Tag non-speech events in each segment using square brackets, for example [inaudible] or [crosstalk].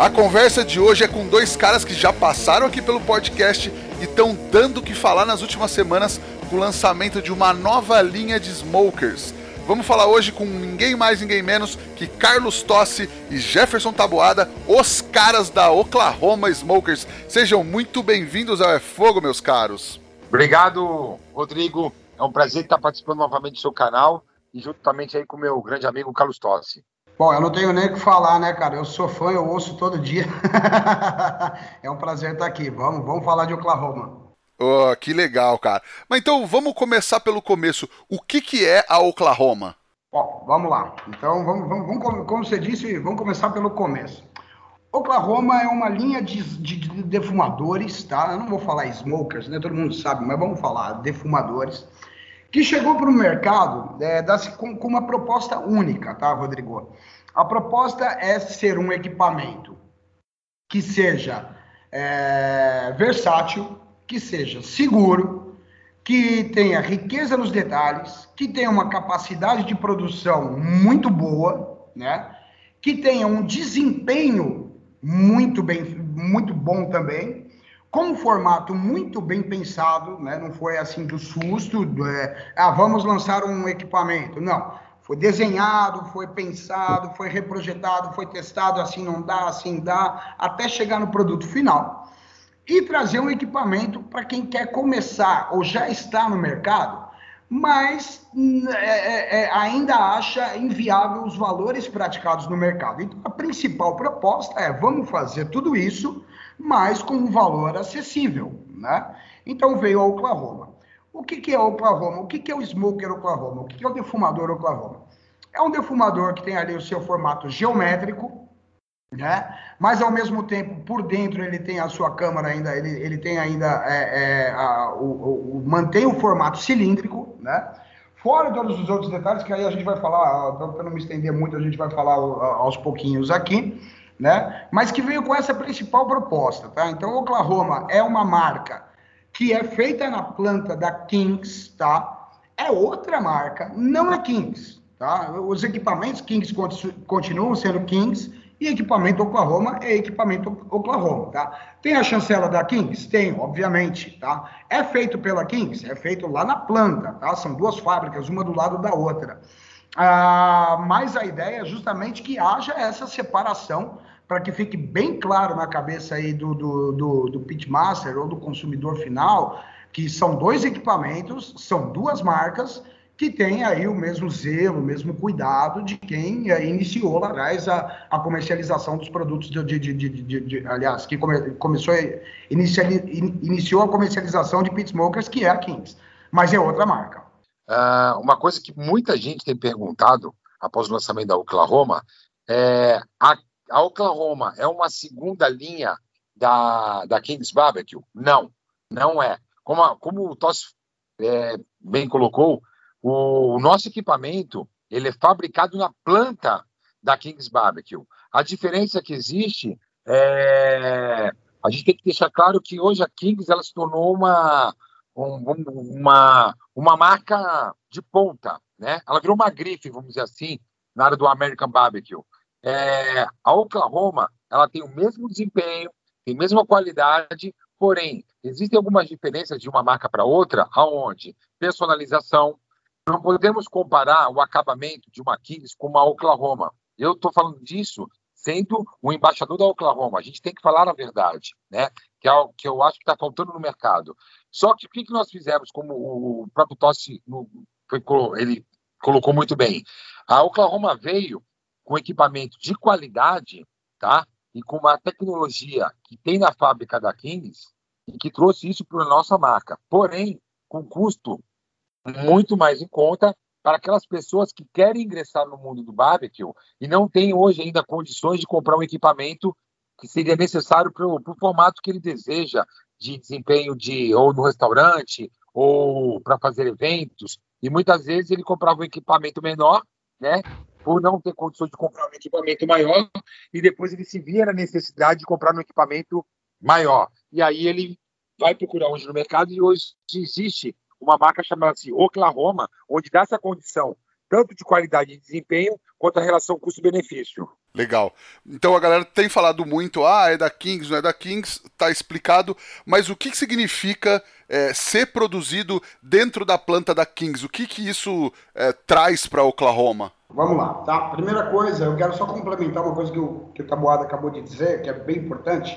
A conversa de hoje é com dois caras que já passaram aqui pelo podcast e estão dando o que falar nas últimas semanas com o lançamento de uma nova linha de smokers. Vamos falar hoje com ninguém mais, ninguém menos que Carlos Tossi e Jefferson Taboada, os caras da Oklahoma Smokers. Sejam muito bem-vindos ao É Fogo, meus caros. Obrigado, Rodrigo. É um prazer estar participando novamente do seu canal e juntamente aí com meu grande amigo Carlos Tossi. Bom, eu não tenho nem o que falar, né, cara? Eu sou fã, eu ouço todo dia. [laughs] é um prazer estar aqui. Vamos, vamos falar de Oklahoma. Oh, que legal, cara. Mas então vamos começar pelo começo. O que, que é a Oklahoma? Bom, vamos lá. Então, vamos, vamos, vamos, como você disse, vamos começar pelo começo. Oklahoma é uma linha de, de, de defumadores, tá? Eu não vou falar smokers, né? Todo mundo sabe, mas vamos falar defumadores que chegou para o mercado é, com, com, uma proposta única, tá, Rodrigo? A proposta é ser um equipamento que seja é, versátil, que seja seguro, que tenha riqueza nos detalhes, que tenha uma capacidade de produção muito boa, né? Que tenha um desempenho muito bem, muito bom também, com um formato muito bem pensado, né? não foi assim do susto, do, é, ah, vamos lançar um equipamento. Não, foi desenhado, foi pensado, foi reprojetado, foi testado, assim não dá, assim dá, até chegar no produto final. E trazer um equipamento para quem quer começar ou já está no mercado, mas é, é, é, ainda acha inviável os valores praticados no mercado. Então, a principal proposta é: vamos fazer tudo isso mas com um valor acessível, né? Então veio a Oklahoma. O que, que é Oklahoma? O que, que é o smoker Oklahoma? O que, que é o defumador Oklahoma? É um defumador que tem ali o seu formato geométrico, né? Mas ao mesmo tempo, por dentro ele tem a sua câmara ainda, ele, ele tem ainda é, é, a, o, o, mantém o formato cilíndrico, né? Fora todos os outros detalhes que aí a gente vai falar, para não me estender muito, a gente vai falar aos pouquinhos aqui né? Mas que veio com essa principal proposta, tá? Então, Oklahoma é uma marca que é feita na planta da Kings, tá? É outra marca, não é Kings, tá? Os equipamentos Kings continuam sendo Kings e equipamento Oklahoma é equipamento Oklahoma, tá? Tem a chancela da Kings? Tem, obviamente, tá? É feito pela Kings? É feito lá na planta, tá? São duas fábricas, uma do lado da outra. Ah, mas a ideia é justamente que haja essa separação para que fique bem claro na cabeça aí do, do, do, do pitmaster ou do consumidor final, que são dois equipamentos, são duas marcas que têm aí o mesmo zelo, o mesmo cuidado de quem eh, iniciou lá atrás a, a comercialização dos produtos, de, de, de, de aliás, que come, começou, iniciali, iniciou a comercialização de pit smokers, que é a Kings, mas é outra marca. Uh, uma coisa que muita gente tem perguntado após o lançamento da Oklahoma é a a Oklahoma é uma segunda linha da, da Kings Barbecue? Não, não é. Como, a, como o Toss é, bem colocou, o, o, nosso equipamento ele é fabricado na planta da Kings Barbecue. A diferença que existe é a gente tem que deixar claro que hoje a Kings ela se tornou uma um, uma uma marca de ponta, né? Ela virou uma grife, vamos dizer assim, na área do American Barbecue. É, a Oklahoma ela tem o mesmo desempenho, tem a mesma qualidade, porém, existem algumas diferenças de uma marca para outra, aonde personalização, não podemos comparar o acabamento de uma Kings com uma Oklahoma. Eu estou falando disso sendo o embaixador da Oklahoma. A gente tem que falar a verdade, né? Que é o que eu acho que está faltando no mercado. Só que o que, que nós fizemos, como o próprio Tossi ele colocou muito bem, a Oklahoma veio com equipamento de qualidade, tá? E com uma tecnologia que tem na fábrica da Kings e que trouxe isso para a nossa marca. Porém, com custo muito mais em conta para aquelas pessoas que querem ingressar no mundo do barbecue e não têm hoje ainda condições de comprar um equipamento que seria necessário para o formato que ele deseja de desempenho de ou no restaurante ou para fazer eventos. E muitas vezes ele comprava um equipamento menor, né? Por não ter condições de comprar um equipamento maior, e depois ele se via na necessidade de comprar um equipamento maior. E aí ele vai procurar hoje no mercado e hoje existe uma marca chamada-se Oklahoma, onde dá essa condição tanto de qualidade de desempenho quanto a relação custo-benefício. Legal. Então a galera tem falado muito, ah, é da Kings, não é da Kings, tá explicado, mas o que, que significa é, ser produzido dentro da planta da Kings? O que, que isso é, traz para Oklahoma? Vamos lá, tá? Primeira coisa, eu quero só complementar uma coisa que o, que o Tabuada acabou de dizer, que é bem importante,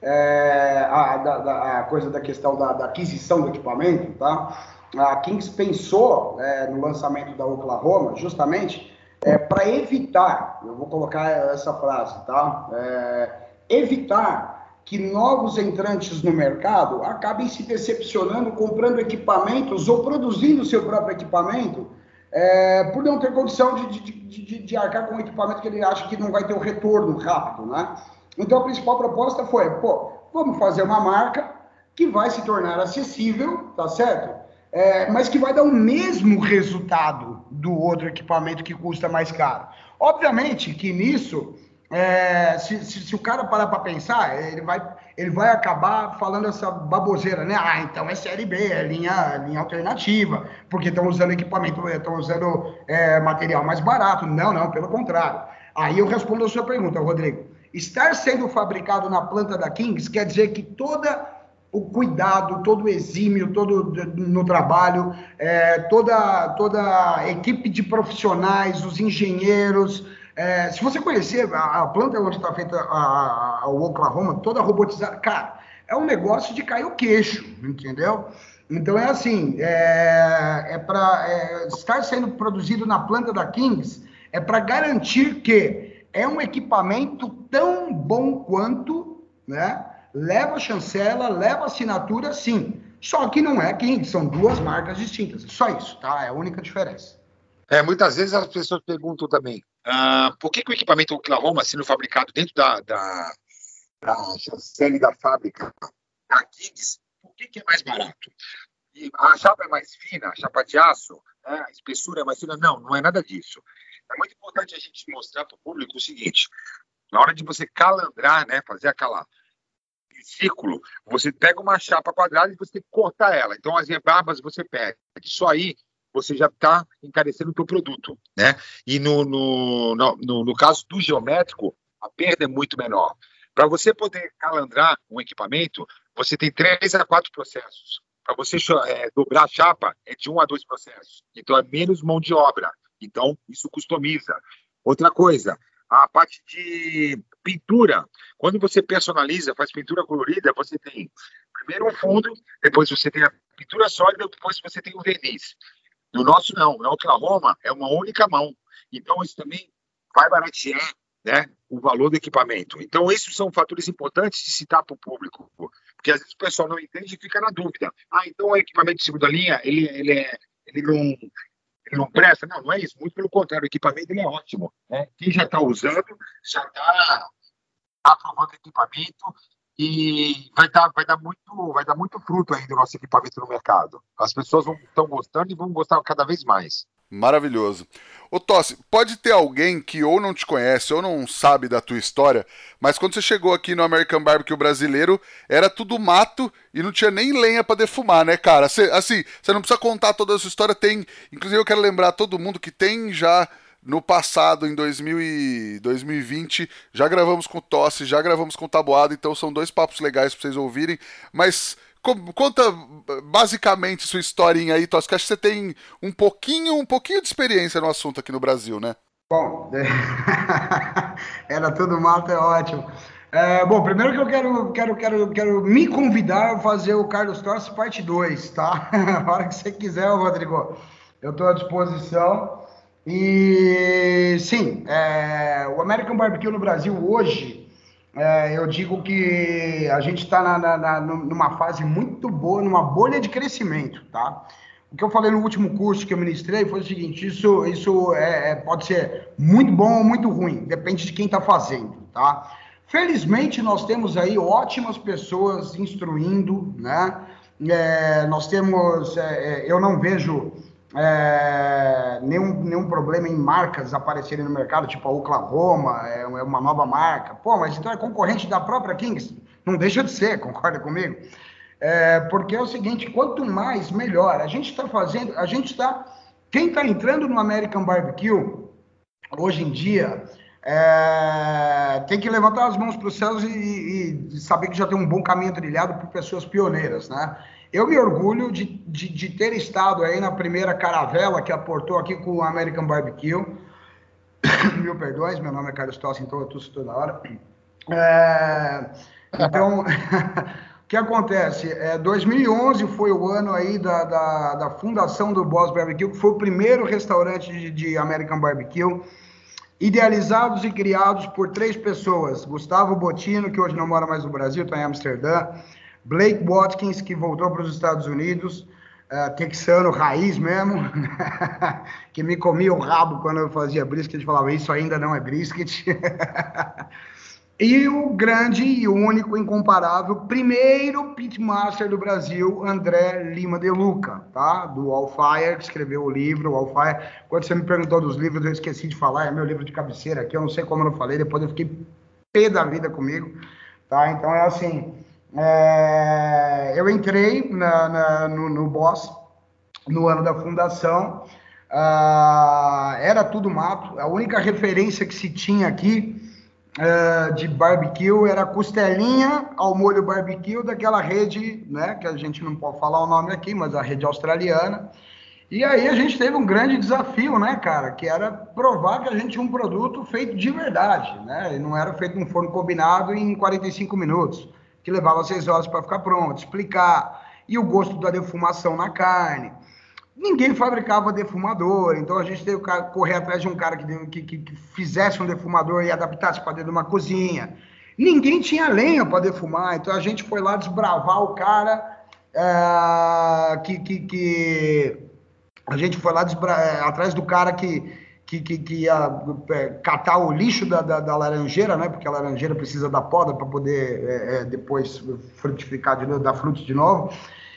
é, a, da, a coisa da questão da, da, aquisição do equipamento, tá? A Kings pensou é, no lançamento da Oklahoma justamente é, para evitar, eu vou colocar essa frase, tá? É, evitar que novos entrantes no mercado acabem se decepcionando comprando equipamentos ou produzindo seu próprio equipamento é, por não ter condição de, de, de, de, arcar com um equipamento que ele acha que não vai ter um retorno rápido, né? Então a principal proposta foi, pô, vamos fazer uma marca que vai se tornar acessível, tá certo? É, mas que vai dar o mesmo resultado do outro equipamento que custa mais caro. Obviamente que nisso, é, se, se, se, o cara parar para pensar, ele vai, ele vai acabar falando essa baboseira, né? Ah, então é série B, é linha, linha alternativa, porque estão usando equipamento, estão usando é, material mais barato. Não, não, pelo contrário. Aí eu respondo a sua pergunta, Rodrigo. Estar sendo fabricado na planta da Kings quer dizer que toda o cuidado, todo o exímio, todo no trabalho, é, toda, toda a equipe de profissionais, os engenheiros. É, se você conhecer a, a planta onde está feita a, a, o Oklahoma, toda robotizada, cara, é um negócio de cair o queixo, entendeu? Então é assim, é, é para é, estar sendo produzido na planta da Kings é para garantir que é um equipamento tão bom quanto, né? Leva chancela, leva assinatura, sim. Só que não é King, são duas marcas distintas. Só isso, tá? É a única diferença. É, muitas vezes as pessoas perguntam também uh, por que, que, o equipamento Oklahoma, sendo fabricado dentro da, da, da chancela da fábrica da Kings, por que, que é mais barato? E a chapa é mais fina, a chapa de aço, né? a espessura é mais fina? Não, não é nada disso. É muito importante a gente mostrar para o público o seguinte: na hora de você calandrar, né, fazer aquela círculo, você pega uma chapa quadrada e você tem que cortar ela. Então, as rebarbas você pega. Isso aí você já está encarecendo o seu produto, né? E no, no, no, no, caso do geométrico, a perda é muito menor. Para você poder calandrar um equipamento, você tem três a quatro processos. Para você é, dobrar a chapa, é de um a dois processos. Então, é menos mão de obra. Então, isso customiza. Outra coisa, a parte de pintura. Quando você personaliza, faz pintura colorida, você tem primeiro um fundo, depois você tem a pintura sólida, depois você tem o verniz. No nosso não, na Oklahoma é uma única mão. Então isso também vai baratear né, o valor do equipamento. Então esses são fatores importantes de citar para o público, porque às vezes o pessoal não entende e fica na dúvida. Ah, então o equipamento de segunda linha ele, ele, é, ele não ele não presta. Não, não é isso. Muito pelo contrário, o equipamento ele é ótimo. Né? Quem já está usando já está aprovando o equipamento e vai dar, vai, dar muito, vai dar muito fruto aí do nosso equipamento no mercado. As pessoas estão gostando e vão gostar cada vez mais. Maravilhoso. Ô Tossi, pode ter alguém que ou não te conhece ou não sabe da tua história, mas quando você chegou aqui no American Barbecue brasileiro, era tudo mato e não tinha nem lenha para defumar, né, cara? Cê, assim, você não precisa contar toda a sua história, tem. Inclusive, eu quero lembrar todo mundo que tem já no passado, em 2000 e 2020, já gravamos com Tosse, já gravamos com Tabuado, então são dois papos legais para vocês ouvirem, mas Conta basicamente sua historinha aí, Tosca. Acho que você tem um pouquinho, um pouquinho de experiência no assunto aqui no Brasil, né? Bom, [laughs] era tudo mato, é ótimo. É, bom, primeiro que eu quero, quero, quero, quero me convidar a fazer o Carlos Torce parte 2, tá? [laughs] A hora que você quiser, Rodrigo, eu estou à disposição. E sim, é, o American Barbecue no Brasil hoje é, eu digo que a gente está numa fase muito boa, numa bolha de crescimento, tá? O que eu falei no último curso que eu ministrei foi o seguinte: isso, isso é, é pode ser muito bom ou muito ruim, depende de quem está fazendo, tá? Felizmente, nós temos aí ótimas pessoas instruindo, né? É, nós temos, é, é eu não vejo é, nenhum, nenhum problema em marcas aparecerem no mercado, tipo a Oklahoma, é, é uma nova marca. Pô, mas então é concorrente da própria Kings? Não deixa de ser, [laughs] concorda comigo? É, porque é o seguinte, quanto mais, melhor. A gente está fazendo, a gente está... Quem está entrando no American Barbecue, hoje em dia, é, tem que levantar as mãos para os céus e, e, saber que já tem um bom caminho trilhado por pessoas pioneiras, né? Eu me orgulho de, de, de, ter estado aí na primeira caravela que aportou aqui com o American Barbecue. [coughs] Mil perdões, meu nome é Carlos Tossi, então eu tuço toda hora. É, [laughs] então, [laughs] o que acontece? É, 2011 foi o ano aí da, da, da fundação do Boss Barbecue, que foi o primeiro restaurante de, de American Barbecue idealizados e criados por três pessoas: Gustavo Botino, que hoje não mora mais no Brasil, está em Amsterdã, Blake Watkins, que voltou para os Estados Unidos, uh, texano raiz mesmo, [laughs] que me comia o rabo quando eu fazia brisket, falava: Isso ainda não é brisket. [laughs] E o grande e único, incomparável, primeiro pitmaster do Brasil, André Lima de Luca, tá? Do Allfire, que escreveu o livro, o Allfire. Quando você me perguntou dos livros, eu esqueci de falar, é meu livro de cabeceira aqui, eu não sei como eu não falei, depois eu fiquei pé da vida comigo, tá? Então é assim, é... eu entrei na, na, no, no Boss no ano da fundação, uh, era tudo mato, a única referência que se tinha aqui uh, de barbecue era costelinha ao molho barbecue daquela rede, né, que a gente não pode falar o nome aqui, mas a rede australiana. E aí a gente teve um grande desafio, né, cara, que era provar que a gente tinha um produto feito de verdade, né, e não era feito num forno combinado em 45 minutos, que levava seis horas para ficar pronto, explicar, e o gosto da defumação na carne ninguém fabricava defumador, então a gente teve que correr atrás de um cara que, que, que fizesse um defumador e adaptasse para dentro de uma cozinha. Ninguém tinha lenha para defumar, então a gente foi lá desbravar o cara é, que, que, que, a gente foi lá desbra... É, atrás do cara que que, que, que, ia é, catar o lixo da, da, da, laranjeira, né? Porque a laranjeira precisa da poda para poder é, é, depois frutificar de novo, dar frutos de novo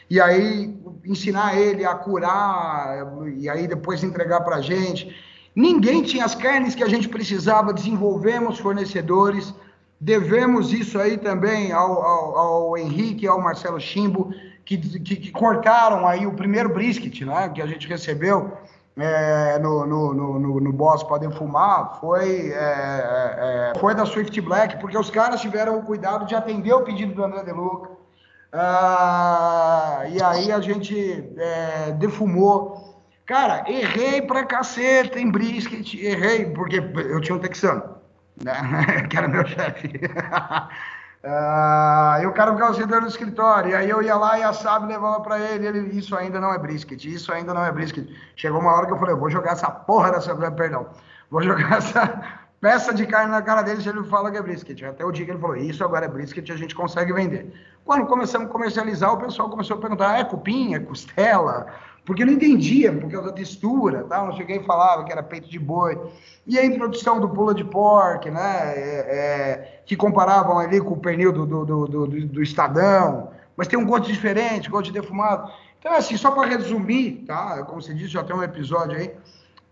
e aí ensinar ele a curar e aí depois entregar para a gente. Ninguém tinha as carnes que a gente precisava, desenvolvemos fornecedores, devemos isso aí também ao, ao, ao Henrique ao Marcelo Chimbo, que, que, que, cortaram aí o primeiro brisket né, que a gente recebeu é, no, no, no, no Boss Podem Fumar, foi, é, é, é, foi da Swift Black, porque os caras tiveram o cuidado de atender o pedido do André De Luca, ah, e aí a gente é, defumou. Cara, errei pra caceta em brisket, errei, porque eu tinha um texano, né? [laughs] que era meu chefe. [laughs] Ah, e o cara ficava sentado no escritório, e aí eu ia lá e assava e levava para ele, ele, isso ainda não é brisket, isso ainda não é brisket. Chegou uma hora que eu falei, eu vou jogar essa porra dessa, perdão, vou jogar [laughs] essa peça de carne na cara dele se ele fala que é brisket. Até o dia que ele falou, isso agora é brisket, a gente consegue vender. Quando começamos a comercializar, o pessoal começou a perguntar, ah, é cupim, é costela? Porque não entendia, por causa da textura, tá? não cheguei e falava que era peito de boi. E a introdução do pula de pork, né? É, é, que comparavam ali com o pernil do, do, do, do, do Estadão, mas tem um gosto diferente, gosto de defumado. Então, assim, só para resumir, tá? Como você disse, já tem um episódio aí,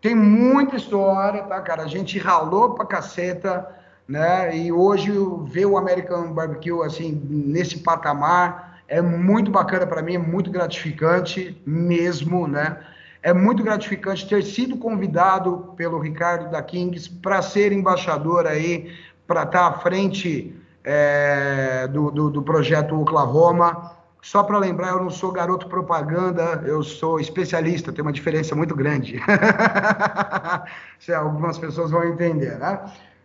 tem muita história, tá, cara? A gente ralou pra caceta, né? E hoje ver o American Barbecue assim nesse patamar é muito bacana para mim, é muito gratificante mesmo, né? É muito gratificante ter sido convidado pelo Ricardo da Kings para ser embaixador aí, para estar tá à frente é, do, do, do projeto Oklahoma. Só para lembrar, eu não sou garoto propaganda, eu sou especialista, tem uma diferença muito grande. [laughs] Algumas pessoas vão entender, né?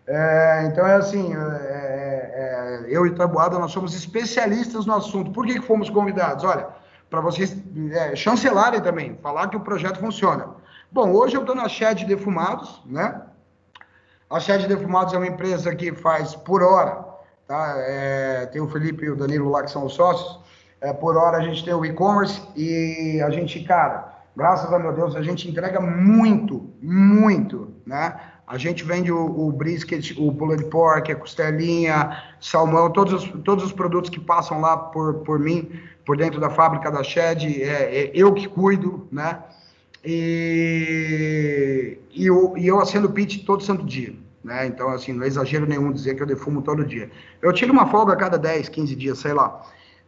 É, então é assim, é, é, eu e Tabuada, nós somos especialistas no assunto. Por que, que fomos convidados? Olha, para vocês é, chancelarem também, falar que o projeto funciona. Bom, hoje eu estou na Shed Defumados, né? A Shed Defumados é uma empresa que faz por hora, tá? É, tem o Felipe e o Danilo lá que são os sócios, é, por hora a gente tem o e-commerce e a gente, cara, graças a meu Deus, a gente entrega muito, muito, né? A gente vende o, o brisket, o pulled pork, a costelinha, salmão, todos os, todos os produtos que passam lá por, por mim, por dentro da fábrica da Shed, é, é eu que cuido, né? E, e, eu, e eu acendo pit todo santo dia. Né? Então, assim, não é exagero nenhum dizer que eu defumo todo dia. Eu tiro uma folga a cada 10, 15 dias, sei lá.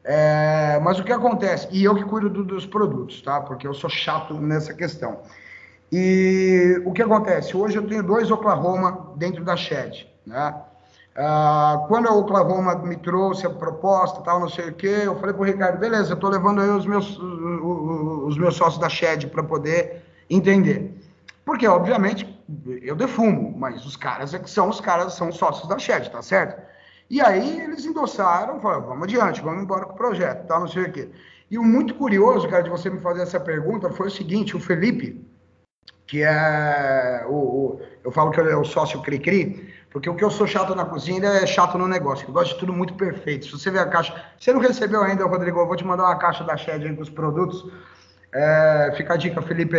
É, mas o que acontece? E eu que cuido do, dos produtos, tá? Porque eu sou chato nessa questão. E o que acontece? Hoje eu tenho dois Oklahoma dentro da Shed, né? Ah, quando a Oklahoma me trouxe a proposta, tal, não sei o quê, eu falei para o Ricardo, beleza, estou levando aí os meus, os meus sócios da Shed para poder entender. Porque, obviamente, eu defumo, mas os caras é que são os caras, são sócios da Shed, tá certo? E aí eles endossaram, falaram, vamos adiante, vamos embora com o projeto, tal, não sei o quê. E o muito curioso, cara, de você me fazer essa pergunta foi o seguinte, o Felipe, que é o, o eu falo que é o sócio Cri-Cri, porque o que eu sou chato na cozinha é chato no negócio. Eu gosto de tudo muito perfeito. Se você ver a caixa. Você não recebeu ainda, Rodrigo, eu vou te mandar uma caixa da Shed com os produtos. É, fica a dica, Felipe.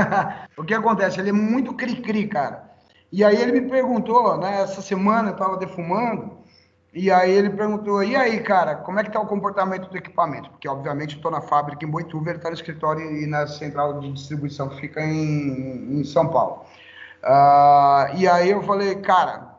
[laughs] o que acontece? Ele é muito cri-cri, cara. E aí ele me perguntou, né? Essa semana eu tava defumando. E aí ele perguntou, e aí, cara, como é que tá o comportamento do equipamento? Porque, obviamente, tô na fábrica em Boituva, ele tá no escritório e na central de distribuição que fica em, em São Paulo. Uh, e aí eu falei, cara,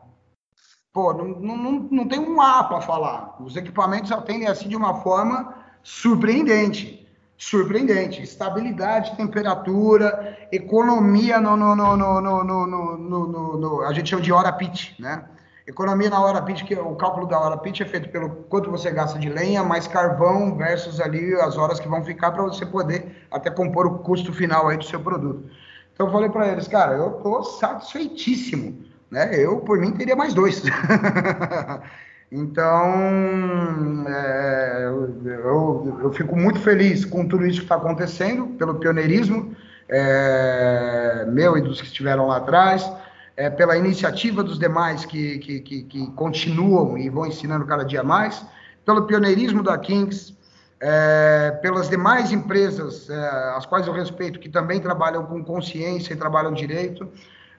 Pô, não, não, não tem um A para falar. Os equipamentos atendem assim de uma forma surpreendente. Surpreendente. Estabilidade, temperatura, economia no, no, no, no, no, no, no, no a gente chama de hora pitch, né? Economia na hora pitch, que o cálculo da hora pitch é feito pelo quanto você gasta de lenha, mais carvão versus ali as horas que vão ficar para você poder até compor o custo final aí do seu produto. Então eu falei para eles, cara, eu tô satisfeitíssimo né? Eu, por mim, teria mais dois. [laughs] então, é, eu, eu, fico muito feliz com tudo isso que está acontecendo, pelo pioneirismo é, meu e dos que estiveram lá atrás, é, pela iniciativa dos demais que, que, que, que, continuam e vão ensinando cada dia mais, pelo pioneirismo da Kings, é, pelas demais empresas, é, as quais eu respeito, que também trabalham com consciência e trabalham direito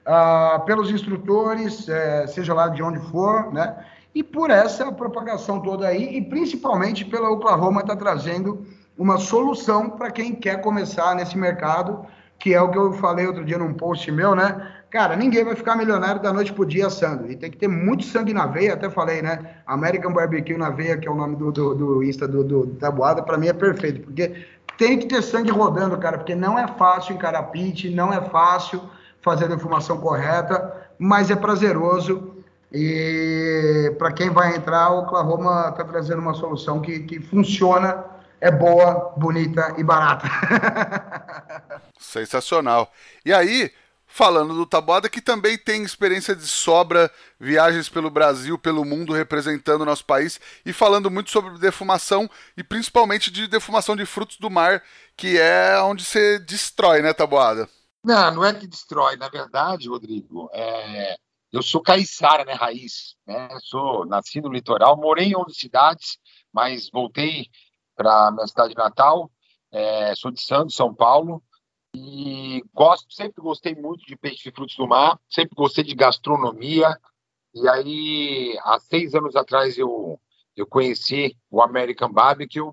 ah, pelos instrutores, é, seja lá de onde for, né? E por essa propagação toda aí, e principalmente pela Oklahoma está trazendo uma solução para quem quer começar nesse mercado, que é o que eu falei outro dia num post meu, né? Cara, ninguém vai ficar milionário da noite pro dia assando. E tem que ter muito sangue na veia, até falei, né? American Barbecue na veia, que é o nome do, do, do Insta do, do Tabuada, para mim é perfeito, porque tem que ter sangue rodando, cara, porque não é fácil encarar pit, não é fácil fazer a defumação correta, mas é prazeroso. E para quem vai entrar, o Oklahoma está trazendo uma solução que, que funciona, é boa, bonita e barata. [laughs] Sensacional. E aí, falando do Taboada, que também tem experiência de sobra, viagens pelo Brasil, pelo mundo, representando o nosso país, e falando muito sobre defumação, e principalmente de defumação de frutos do mar, que é onde você destrói, né, Taboada? Não, não é que destrói. Na verdade, Rodrigo, é... eu sou caiçara, né, raiz. Né? Sou nasci no litoral, morei em 11 cidades, mas voltei para minha cidade natal. É... Sou de Santos, São Paulo. E gosto, sempre gostei muito de peixe e frutos do mar, sempre gostei de gastronomia. E aí, há seis anos atrás, eu, eu conheci o American Barbecue,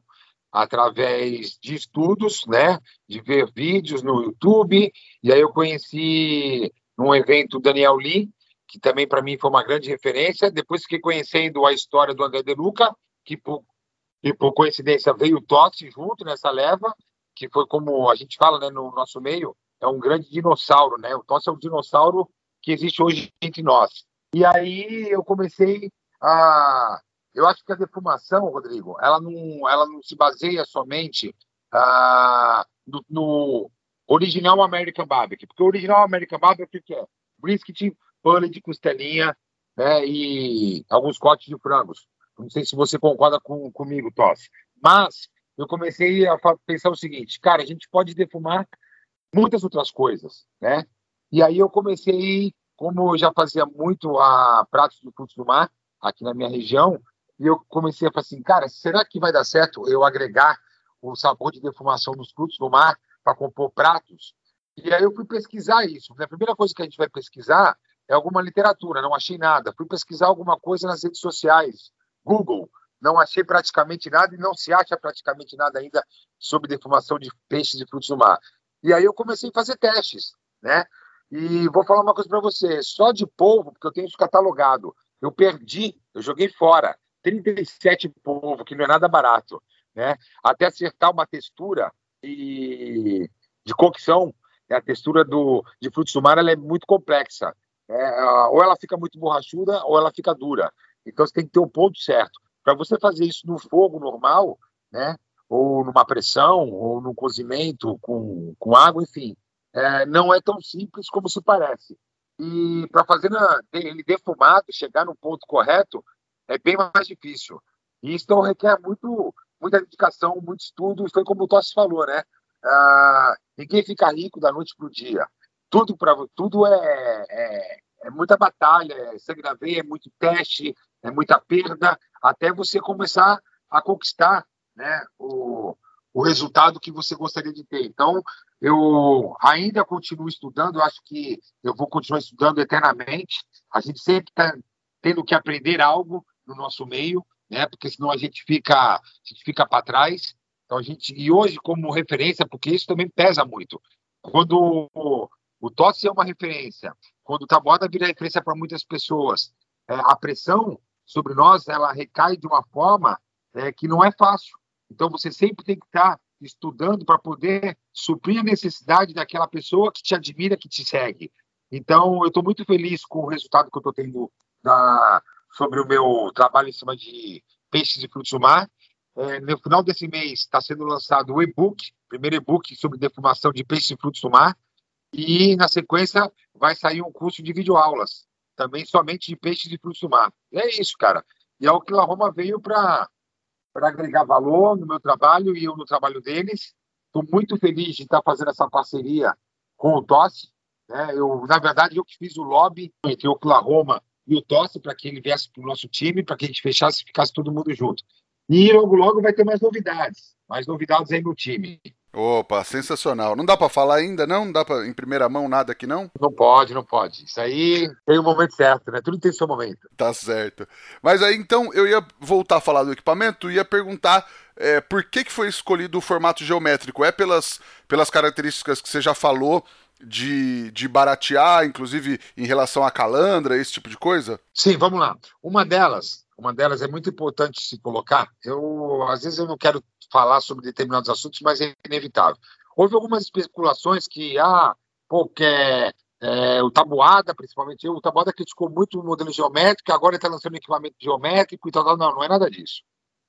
através de estudos, né, de ver vídeos no YouTube, e aí eu conheci num evento Daniel Lee, que também para mim foi uma grande referência, depois fiquei conhecendo a história do André De Luca, que por, que por coincidência veio o Totti junto nessa leva, que foi como a gente fala né, no nosso meio, é um grande dinossauro, né, o Totti é um dinossauro que existe hoje entre nós. E aí eu comecei a eu acho que a defumação, Rodrigo, ela não, ela não se baseia somente ah, no, no, original American Barbecue, porque o original American Barbecue que é brisket, pane de costelinha né, e alguns cortes de frangos. Não sei se você concorda com, comigo, Tosse. Mas eu comecei a pensar o seguinte, cara, a gente pode defumar muitas outras coisas, né? E aí eu comecei, como eu já fazia muito a pratos de frutos do mar aqui na minha região, e eu comecei a falar assim, cara, será que vai dar certo eu agregar o sabor de defumação dos frutos do mar para compor pratos? E aí eu fui pesquisar isso. A primeira coisa que a gente vai pesquisar é alguma literatura, não achei nada. Fui pesquisar alguma coisa nas redes sociais, Google, não achei praticamente nada e não se acha praticamente nada ainda sobre defumação de peixes e frutos do mar. E aí eu comecei a fazer testes, né? E vou falar uma coisa para você, só de polvo, porque eu tenho isso catalogado, eu perdi, eu joguei fora 37 polvo, que não é nada barato, né? Até acertar uma textura e de cocção, né? a textura do, de frutos do mar ela é muito complexa. É, ou ela fica muito borrachuda ou ela fica dura. Então você tem que ter o um ponto certo. Para você fazer isso no fogo normal, né? ou numa pressão, ou no cozimento com, com água, enfim, é, não é tão simples como se parece. E para fazer na, ele defumado, chegar no ponto correto, é bem mais difícil. E isso então, requer muito, muita dedicação, muito estudo, e foi como o Tossi falou, né? Ah, ninguém fica rico da noite para o dia. Tudo, pra, tudo é, é, é muita batalha, é sangue na veia, é muito teste, é muita perda, até você começar a conquistar né, o, o resultado que você gostaria de ter. Então, eu ainda continuo estudando, acho que eu vou continuar estudando eternamente. A gente sempre está tendo que aprender algo no nosso meio, né, porque senão a gente fica, a gente fica para trás. Então, a gente, e hoje, como referência, porque isso também pesa muito. Quando o, o Tossi é uma referência, quando o Taboada vira referência para muitas pessoas, é, a pressão sobre nós, ela recai de uma forma é, que não é fácil. Então, você sempre tem que estar estudando para poder suprir a necessidade daquela pessoa que te admira, que te segue. Então, eu estou muito feliz com o resultado que eu estou tendo da, sobre o meu trabalho em cima de peixes e frutos do mar. É, no final desse mês está sendo lançado o e-book, primeiro e-book sobre defumação de peixes e frutos do mar. E, na sequência, vai sair um curso de videoaulas também somente de peixes e frutos do mar. E é isso, cara. E é a Roma veio para agregar valor no meu trabalho e eu no trabalho deles. Estou muito feliz de estar fazendo essa parceria com o Tossi. Né? Eu, na verdade, eu que fiz o lobby entre o Oklahoma e o Tossi para que ele viesse para o nosso time, para que a gente fechasse e ficasse todo mundo junto. E logo, logo vai ter mais novidades. Mais novidades aí no time. Opa, sensacional. Não dá para falar ainda, não? Não dá para em primeira mão nada aqui, não? Não pode, não pode. Isso aí tem o um momento certo, né? Tudo tem seu momento. Tá certo. Mas aí então eu ia voltar a falar do equipamento e ia perguntar é, por que, que foi escolhido o formato geométrico? É pelas, pelas características que você já falou de, de baratear, inclusive em relação à calandra, esse tipo de coisa? Sim, vamos lá. Uma delas, uma delas é muito importante se colocar. Eu às vezes eu não quero falar sobre determinados assuntos, mas é inevitável. Houve algumas especulações que, ah, pô, que é, é, o Tabuada, principalmente eu, o Tabuada criticou muito o modelo geométrico, agora está lançando equipamento geométrico e tal, tal. Não, não é nada disso.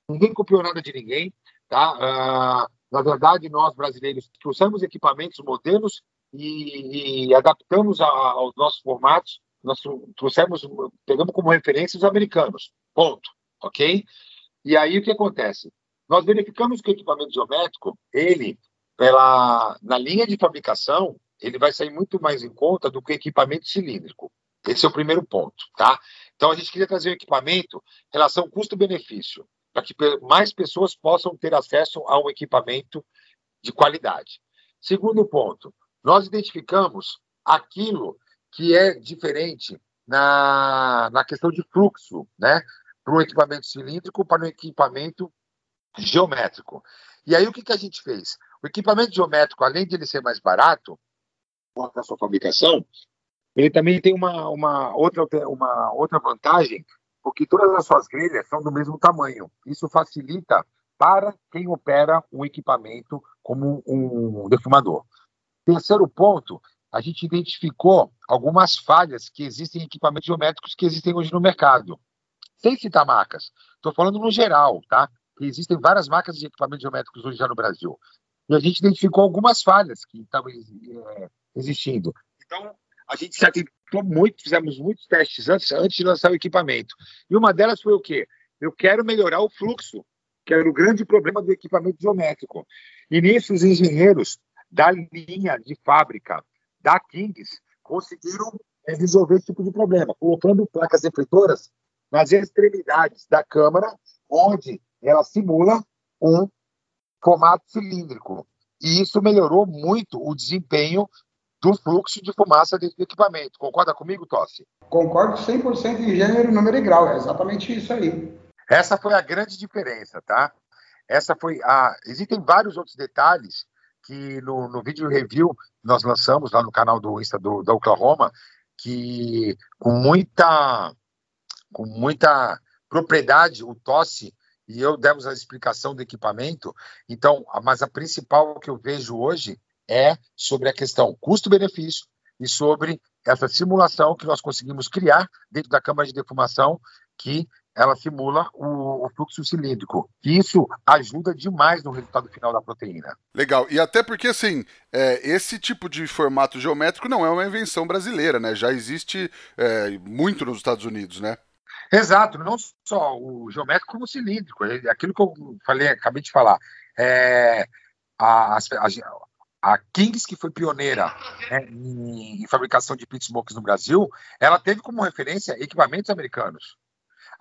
Ninguém copiou nada de ninguém, tá? Ah, na verdade, nós brasileiros trouxemos equipamentos, modelos e, e adaptamos a, aos nossos formatos. Nós trouxemos, pegamos como referência os americanos. Ponto. Ok? E aí o que acontece? Nós verificamos que o equipamento geométrico, ele, pela, na linha de fabricação, ele vai sair muito mais em conta do que o equipamento cilíndrico. Esse é o primeiro ponto, tá? Então a gente queria trazer um equipamento relação custo-benefício, para que mais pessoas possam ter acesso a um equipamento de qualidade. Segundo ponto, nós identificamos aquilo que é diferente na, na questão de fluxo, né? Para um equipamento cilíndrico para um equipamento geométrico. E aí o que, que a gente fez? O equipamento geométrico, além de ele ser mais barato, da sua fabricação, ele também tem uma, uma, outra, uma outra vantagem, porque todas as suas grelhas são do mesmo tamanho. Isso facilita para quem opera um equipamento como um defumador. Terceiro ponto, a gente identificou algumas falhas que existem em equipamentos geométricos que existem hoje no mercado. Sem citar marcas. Estou falando no geral, tá? existem várias marcas de equipamentos geométricos hoje já no Brasil. E a gente identificou algumas falhas que estavam é, existindo. Então, a gente se atentou muito, fizemos muitos testes antes, antes de lançar o equipamento. E uma delas foi o quê? Eu quero melhorar o fluxo, que era o grande problema do equipamento geométrico. E nisso, os engenheiros da linha de fábrica da Kings conseguiram é, resolver esse tipo de problema, colocando placas refletoras nas extremidades da câmara, onde ela simula um formato cilíndrico. E isso melhorou muito o desempenho do fluxo de fumaça dentro do equipamento. Concorda comigo, Tossi? Concordo 100% em gênero, número e grau. É exatamente isso aí. Essa foi a grande diferença, tá? Essa foi a. Existem vários outros detalhes que no, no vídeo review nós lançamos lá no canal do Insta do, da Oklahoma, que com muita, com muita propriedade o Tossi e eu demos a explicação do equipamento. Então, mas a principal que eu vejo hoje é sobre a questão custo-benefício e sobre essa simulação que nós conseguimos criar dentro da câmara de defumação, que ela simula o, o, fluxo cilíndrico. E isso ajuda demais no resultado final da proteína. Legal. E até porque, assim, é, esse tipo de formato geométrico não é uma invenção brasileira, né? Já existe é, muito nos Estados Unidos, né? Exato, não só o geométrico como o cilíndrico. É aquilo que eu falei, acabei de falar. É, a, a, a Kings, que foi pioneira né, em, em, fabricação de pit smokes no Brasil, ela teve como referência equipamentos americanos.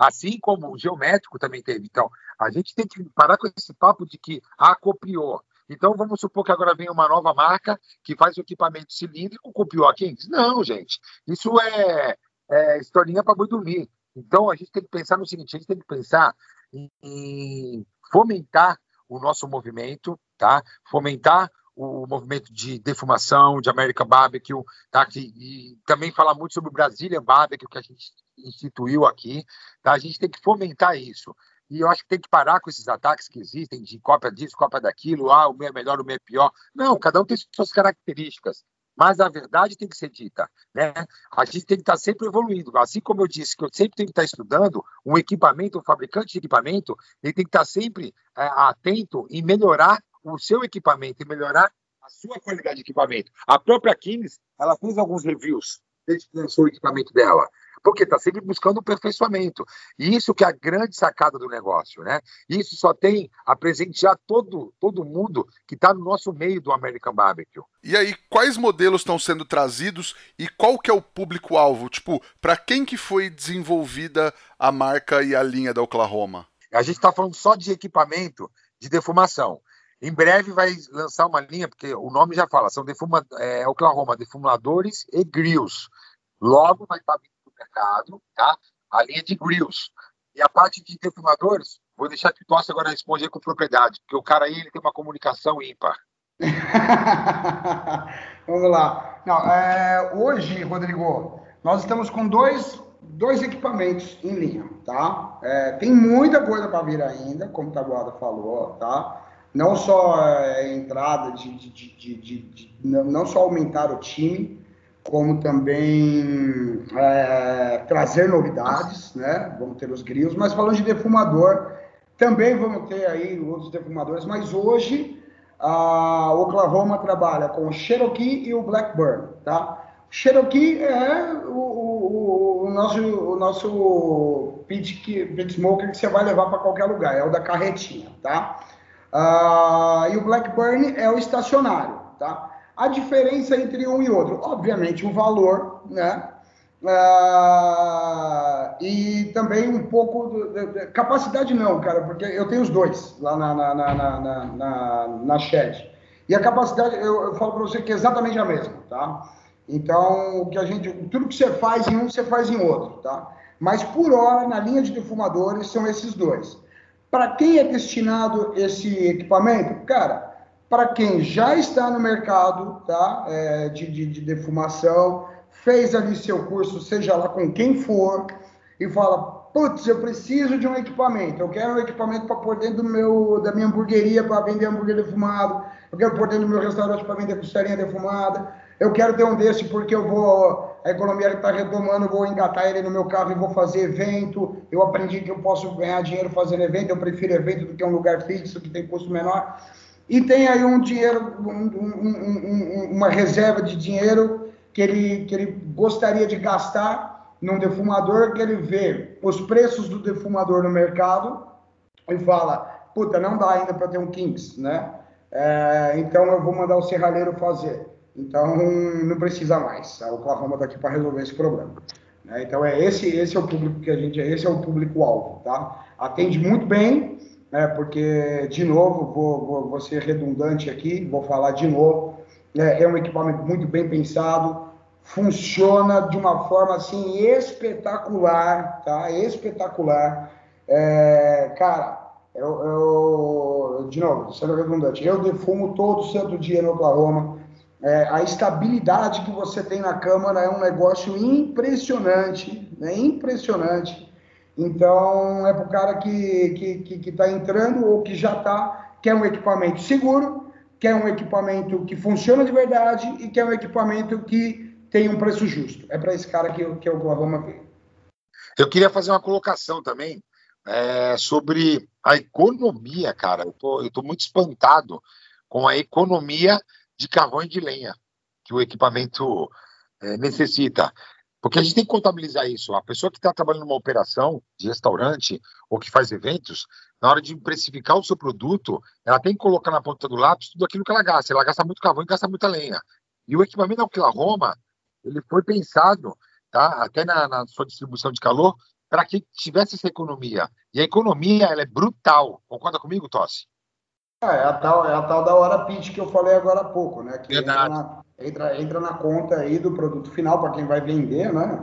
Assim como o geométrico também teve. Então, a gente tem que parar com esse papo de que a copiou. Então, vamos supor que agora vem uma nova marca que faz o equipamento cilíndrico, copiou a Kings. Não, gente. Isso é, é historinha para boi dormir. Então, a gente tem que pensar no seguinte: a gente tem que pensar em, em fomentar o nosso movimento, tá? Fomentar o movimento de defumação, de American Barbecue, tá? Que, e também falar muito sobre o Brazilian Barbecue, que a gente instituiu aqui. Tá? A gente tem que fomentar isso. E eu acho que tem que parar com esses ataques que existem de cópia disso, cópia daquilo, ah, o meu é melhor, o meu é pior. Não, cada um tem suas características. Mas a verdade tem que ser dita, né? A gente tem que estar sempre evoluindo. Assim como eu disse que eu sempre tenho que estar estudando, um equipamento, um fabricante de equipamento, ele tem que estar sempre é, atento em melhorar o seu equipamento e melhorar a sua qualidade de equipamento. A própria Kings, ela fez alguns reviews desde que lançou o equipamento dela, porque está sempre buscando o aperfeiçoamento. E isso que é a grande sacada do negócio, né? Isso só tem a presentear todo, todo mundo que está no nosso meio do American Barbecue. E aí, quais modelos estão sendo trazidos e qual que é o público-alvo? Tipo, para quem que foi desenvolvida a marca e a linha da Oklahoma? A gente está falando só de equipamento de defumação. Em breve vai lançar uma linha, porque o nome já fala, são defuma, é, Oklahoma, defumadores e grills. Logo vai estar vindo no mercado tá? a linha de grills. E a parte de defumadores, vou deixar que possa agora responder com propriedade, porque o cara aí ele tem uma comunicação ímpar. [laughs] Vamos lá. Não, é, hoje, Rodrigo, nós estamos com dois, dois equipamentos em linha, tá? É, tem muita coisa para vir ainda, como o Tabuada falou, tá? Não só é, entrada de, de, de, de, não só aumentar o time, como também é, trazer novidades, né? Vamos ter os grilos, mas falando de defumador, também vamos ter aí outros defumadores, mas hoje a Oklahoma trabalha com o Cherokee e o Blackburn, tá? O Cherokee é o, o, o nosso, o nosso pit, pit smoker que você vai levar para qualquer lugar, é o da carretinha, tá? Uh, e o Blackburn é o estacionário, tá? A diferença entre um e outro, obviamente, o valor, né? Uh, e também um pouco de, de, capacidade não, cara, porque eu tenho os dois lá na, na, na, na, na, na Shed. E a capacidade, eu, eu falo para você que é exatamente a mesma, tá? Então, o que a gente, tudo que você faz em um, você faz em outro, tá? Mas por hora, na linha de defumadores, são esses dois. Para quem é destinado esse equipamento? Cara, para quem já está no mercado tá? É, de, de, de, defumação, fez ali seu curso, seja lá com quem for, e fala: putz, eu preciso de um equipamento, eu quero um equipamento para pôr dentro do meu, da minha hamburgueria para vender hambúrguer defumado, eu quero pôr dentro do meu restaurante para vender costelinha defumada, eu quero ter um desse porque eu vou a economia está retomando, vou engatar ele no meu carro e vou fazer evento. Eu aprendi que eu posso ganhar dinheiro fazendo evento, eu prefiro evento do que um lugar fixo que tem custo menor. E tem aí um dinheiro, um, um, um, uma reserva de dinheiro que ele, que ele gostaria de gastar num defumador, que ele vê os preços do defumador no mercado e fala, puta, não dá ainda para ter um Kings, né? É, então eu vou mandar o serralheiro fazer. Então, não precisa mais. A Oklahoma está aqui para resolver esse problema. Né? Então, é esse, esse é o público que a gente, esse é o público-alvo, tá? Atende muito bem, né? porque, de novo, vou, vou, vou ser redundante aqui, vou falar de novo, é, é um equipamento muito bem pensado, funciona de uma forma assim espetacular, tá? Espetacular. É, cara, eu, eu, de novo, sendo redundante, eu defumo todo santo dia no Oklahoma. É, a estabilidade que você tem na câmara é um negócio impressionante, né? Impressionante. Então, é para o cara que está tá entrando ou que já está, quer um equipamento seguro, quer um equipamento que funciona de verdade e quer um equipamento que tem um preço justo. É para esse cara que, que o Oklahoma veio. Eu queria fazer uma colocação também é, sobre a economia, cara. Eu tô, eu tô muito espantado com a economia de carvão e de lenha que o equipamento é, necessita. Porque a gente tem que contabilizar isso. A pessoa que está trabalhando numa operação de restaurante ou que faz eventos, na hora de precificar o seu produto, ela tem que colocar na ponta do lápis tudo aquilo que ela gasta. Ela gasta muito carvão e gasta muita lenha. E o equipamento da Oklahoma, ele foi pensado, tá? até na, na sua distribuição de calor, para que tivesse essa economia. E a economia ela é brutal. Concorda comigo, Tossi? É, é a tal, é a tal da hora pitch que eu falei agora há pouco, né? Que entra na, entra, entra na, conta aí do produto final para quem vai vender, né?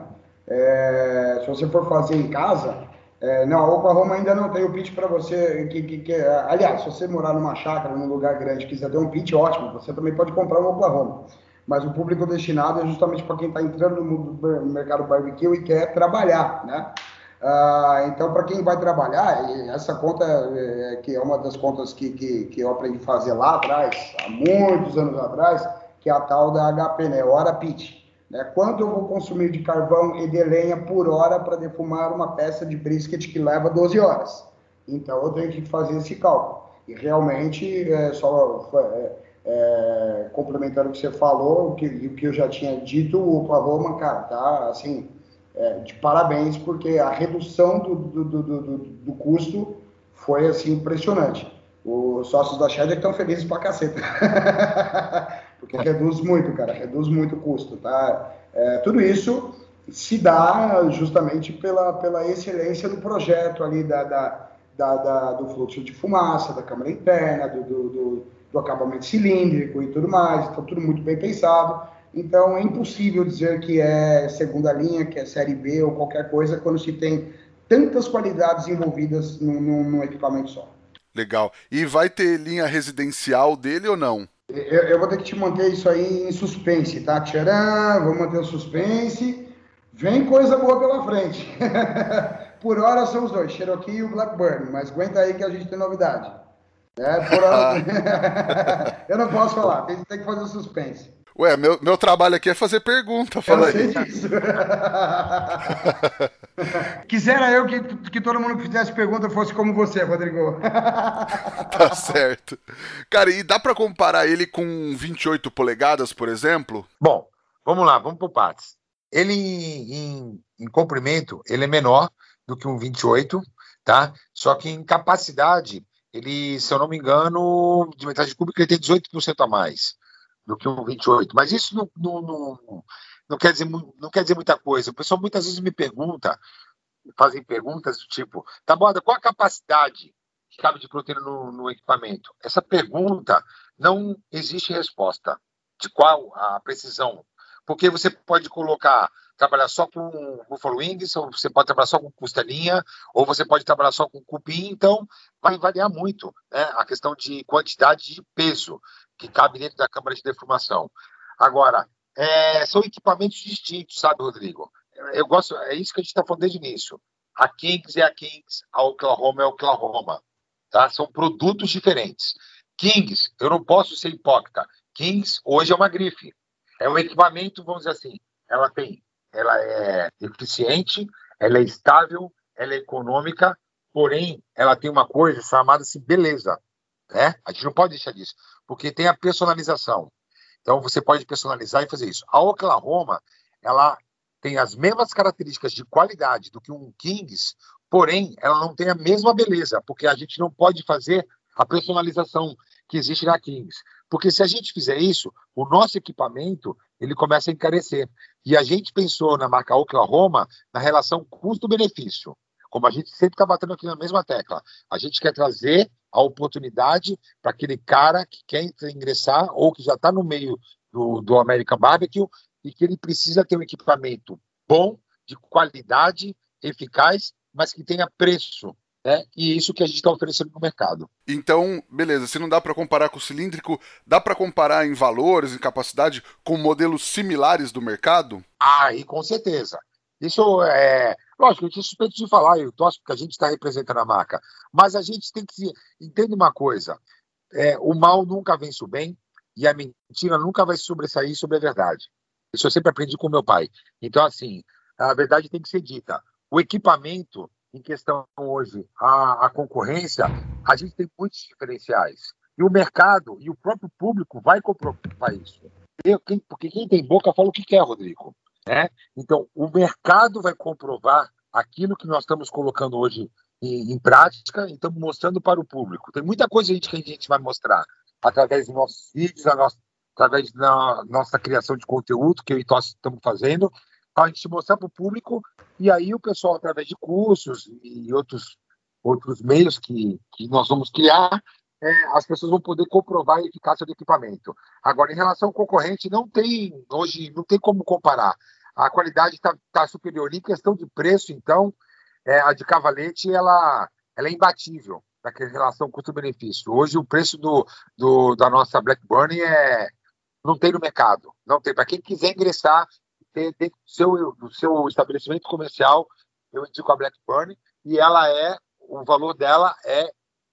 É, se você for fazer em casa, é, não, a Oklahoma ainda não tem o pitch para você. Que, que, que, aliás, se você morar numa chácara, num lugar grande, quiser ter um pitch, ótimo, você também pode comprar um Oklahoma. Mas o público destinado é justamente para quem está entrando no mundo do mercado barbecue e quer trabalhar, né? Ah, então, para quem vai trabalhar, essa conta, é, que é uma das contas que, que, que, eu aprendi a fazer lá atrás, há muitos anos atrás, que é a tal da HP, né? Hora pitch. Né? Quanto eu vou consumir de carvão e de lenha por hora para defumar uma peça de brisket que leva 12 horas? Então, eu tenho que fazer esse cálculo. E realmente, é, só é, é, complementando o que você falou, o que, o que eu já tinha dito, o Oklahoma, cara, tá assim é, de parabéns, porque a redução do, do, do, do, do custo foi assim impressionante. Os sócios da Shed estão felizes pra caceta. [laughs] porque reduz muito, cara, reduz muito o custo, tá? É, tudo isso se dá justamente pela, pela excelência do projeto ali, da, da, da, da do fluxo de fumaça, da câmara interna, do, do, do, do acabamento cilíndrico e tudo mais. Então, tudo muito bem pensado. Então é impossível dizer que é segunda linha, que é série B ou qualquer coisa quando se tem tantas qualidades envolvidas num, num equipamento só. Legal. E vai ter linha residencial dele ou não? Eu, eu, vou ter que te manter isso aí em suspense, tá? Tcharam, vamos manter o suspense. Vem coisa boa pela frente. [laughs] por hora são os dois, Cherokee e o Blackburn, mas aguenta aí que a gente tem novidade. É, por hora... [laughs] [laughs] eu não posso falar, tem, tem que fazer o suspense. Ué, meu, meu trabalho aqui é fazer pergunta, fala aí. Disso. [laughs] Quisera eu que, que todo mundo que fizesse pergunta fosse como você, Rodrigo. [laughs] tá certo. Cara, e dá para comparar ele com 28 polegadas, por exemplo? Bom, vamos lá, vamos por partes. Ele em, em comprimento, ele é menor do que um 28, tá? Só que em capacidade, ele, se eu não me engano, de metade cúbica, ele tem 18% a mais do que um 28. Mas isso não, não, não, não, quer dizer, não quer dizer muita coisa. O pessoal muitas vezes me pergunta, fazem perguntas do tipo, tá bom, qual a capacidade que cabe de proteína no, no equipamento? Essa pergunta não existe resposta de qual a precisão. Porque você pode colocar, trabalhar só com Buffalo Wings, ou você pode trabalhar só com costelinha, ou você pode trabalhar só com cupim, então vai variar muito né? a questão de quantidade de peso que cabe dentro da câmara de defumação. Agora, é, são equipamentos distintos, sabe, Rodrigo? Eu gosto, é isso que a gente está falando desde o início. A Kings é a Kings, a Oklahoma é a Oklahoma. Tá? São produtos diferentes. Kings, eu não posso ser hipócrita. Kings hoje é uma grife. É um equipamento, vamos dizer assim, ela tem, ela é eficiente, ela é estável, ela é econômica, porém, ela tem uma coisa chamada-se beleza. Né? A gente não pode deixar disso porque tem a personalização. Então você pode personalizar e fazer isso. A Oklahoma, ela tem as mesmas características de qualidade do que um Kings, porém ela não tem a mesma beleza, porque a gente não pode fazer a personalização que existe na Kings. Porque se a gente fizer isso, o nosso equipamento ele começa a encarecer. E a gente pensou na marca Oklahoma na relação custo-benefício. Como a gente sempre está batendo aqui na mesma tecla. A gente quer trazer a oportunidade para aquele cara que quer ingressar ou que já está no meio do, do American Barbecue e que ele precisa ter um equipamento bom, de qualidade, eficaz, mas que tenha preço. Né? E isso que a gente está oferecendo no mercado. Então, beleza, se não dá para comparar com o cilíndrico, dá para comparar em valores, em capacidade, com modelos similares do mercado? Ah, e com certeza. Isso é. Lógico, a gente é suspeito de falar, eu torço porque a gente está representando a marca. Mas a gente tem que. Entende uma coisa: é, o mal nunca vence o bem e a mentira nunca vai sobressair sobre a verdade. Isso eu sempre aprendi com meu pai. Então, assim, a verdade tem que ser dita. O equipamento em questão hoje, a, a concorrência, a gente tem muitos diferenciais. E o mercado e o próprio público vai comprovar isso. Eu, quem, porque quem tem boca fala o que quer, Rodrigo. Né? Então, o mercado vai comprovar aquilo que nós estamos colocando hoje em, em prática e estamos mostrando para o público. Tem muita coisa que a gente vai mostrar através dos nossos vídeos, nossa, através da nossa criação de conteúdo que eu e nós estamos fazendo, para a gente mostrar para o público e aí o pessoal, através de cursos e outros, outros meios que, que nós vamos criar, é, as pessoas vão poder comprovar a eficácia do equipamento. Agora, em relação ao concorrente, não tem hoje, não tem como comparar. A qualidade está tá superior. Em questão de preço, então, é, a de Cavalete ela, ela é imbatível naquela relação custo-benefício. Hoje o preço do, do, da nossa Blackburn é não tem no mercado, não tem. Para quem quiser ingressar ter seu, do seu estabelecimento comercial, eu indico a Blackburn e ela é o valor dela é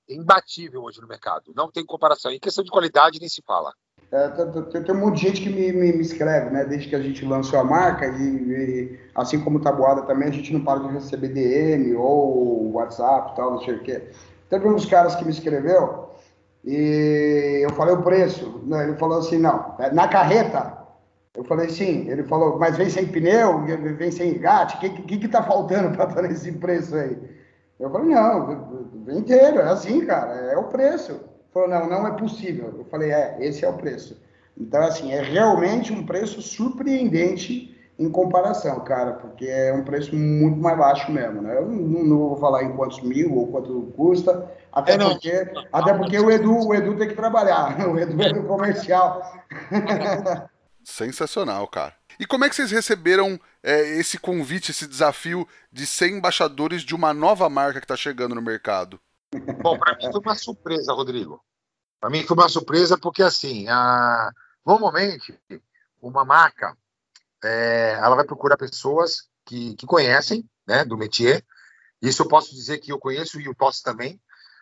imbatível hoje no mercado. Não tem comparação. Em questão de qualidade nem se fala. É, tem, tem, um monte de gente que me, me, me, escreve, né? Desde que a gente lançou a marca, e, e, assim como Tabuada também, a gente não para de receber DM ou WhatsApp tal, não sei o quê. Teve uns caras que me escreveu e eu falei o preço. Né? Ele falou assim: não, é na carreta. Eu falei sim. Ele falou, mas vem sem pneu, vem sem engate, o que, que, que tá faltando para estar nesse preço aí? Eu falei: não, vem inteiro, é assim, cara, é o preço falou, não, não é possível. Eu falei, é, esse é o preço. Então, assim, é realmente um preço surpreendente em comparação, cara, porque é um preço muito mais baixo mesmo, né? Eu não, não vou falar em quantos mil ou quanto custa, até é, porque, até porque o Edu, o Edu tem que trabalhar, [laughs] o Edu é do comercial. Sensacional, cara. E como é que vocês receberam é, esse convite, esse desafio de ser embaixadores de uma nova marca que está chegando no mercado? Bom, para mim foi uma surpresa, Rodrigo. Para mim foi uma surpresa porque, assim, a... normalmente, uma marca é... ela vai procurar pessoas que, que conhecem né, do métier. Isso eu posso dizer que eu conheço e o posso também.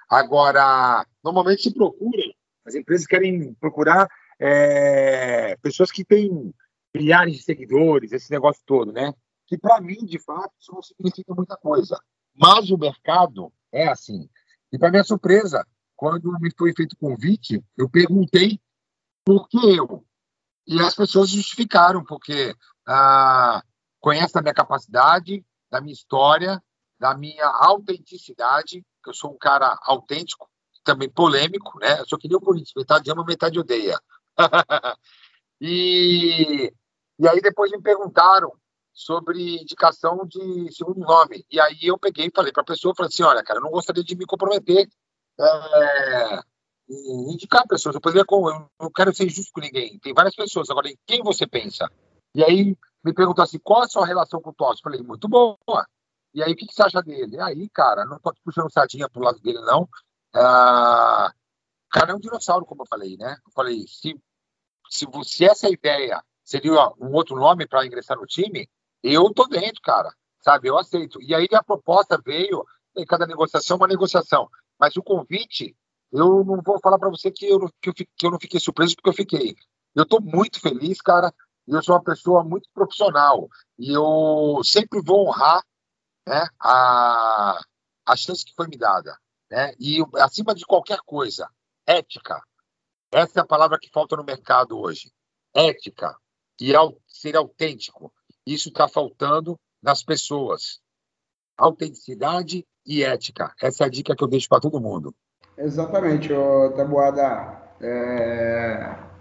Agora, normalmente se procura, as empresas querem procurar é... pessoas que têm milhares de seguidores, esse negócio todo, né? Que para mim, de fato, isso não significa muita coisa. Mas o mercado é assim. E para minha surpresa, quando me foi feito o convite, eu perguntei por que eu. E as pessoas justificaram, porque ah, conhecem a minha capacidade, da minha história, da minha autenticidade, que eu sou um cara autêntico, também polêmico, né? Eu só queria o Corinthians, metade ama, metade odeia. [laughs] e, e aí depois me perguntaram sobre indicação de segundo nome. E aí eu peguei e falei para a pessoa, falei assim, olha, cara, eu não gostaria de me comprometer é, em indicar pessoas. Eu poderia, eu não quero ser injusto com ninguém. Tem várias pessoas. Agora, em quem você pensa? E aí me perguntou assim, qual a sua relação com o Totti? Falei, muito boa. E aí, o que, que você acha dele? Aí, cara, não tô puxando sardinha pro lado dele, não. Ah, cara é um dinossauro, como eu falei, né? Eu falei, se, se, se essa ideia seria um outro nome para ingressar no time, eu tô dentro, cara, sabe? Eu aceito. E aí a proposta veio, em cada negociação, uma negociação. Mas o convite, eu não vou falar para você que eu, que, eu, que eu não fiquei surpreso, porque eu fiquei. Eu tô muito feliz, cara. Eu sou uma pessoa muito profissional. E eu sempre vou honrar né, a, a chance que foi me dada. Né? E acima de qualquer coisa, ética. Essa é a palavra que falta no mercado hoje. Ética. E ser autêntico. Isso está faltando nas pessoas. Autenticidade e ética. Essa é a dica que eu deixo para todo mundo. Exatamente, ô, Tabuada. É...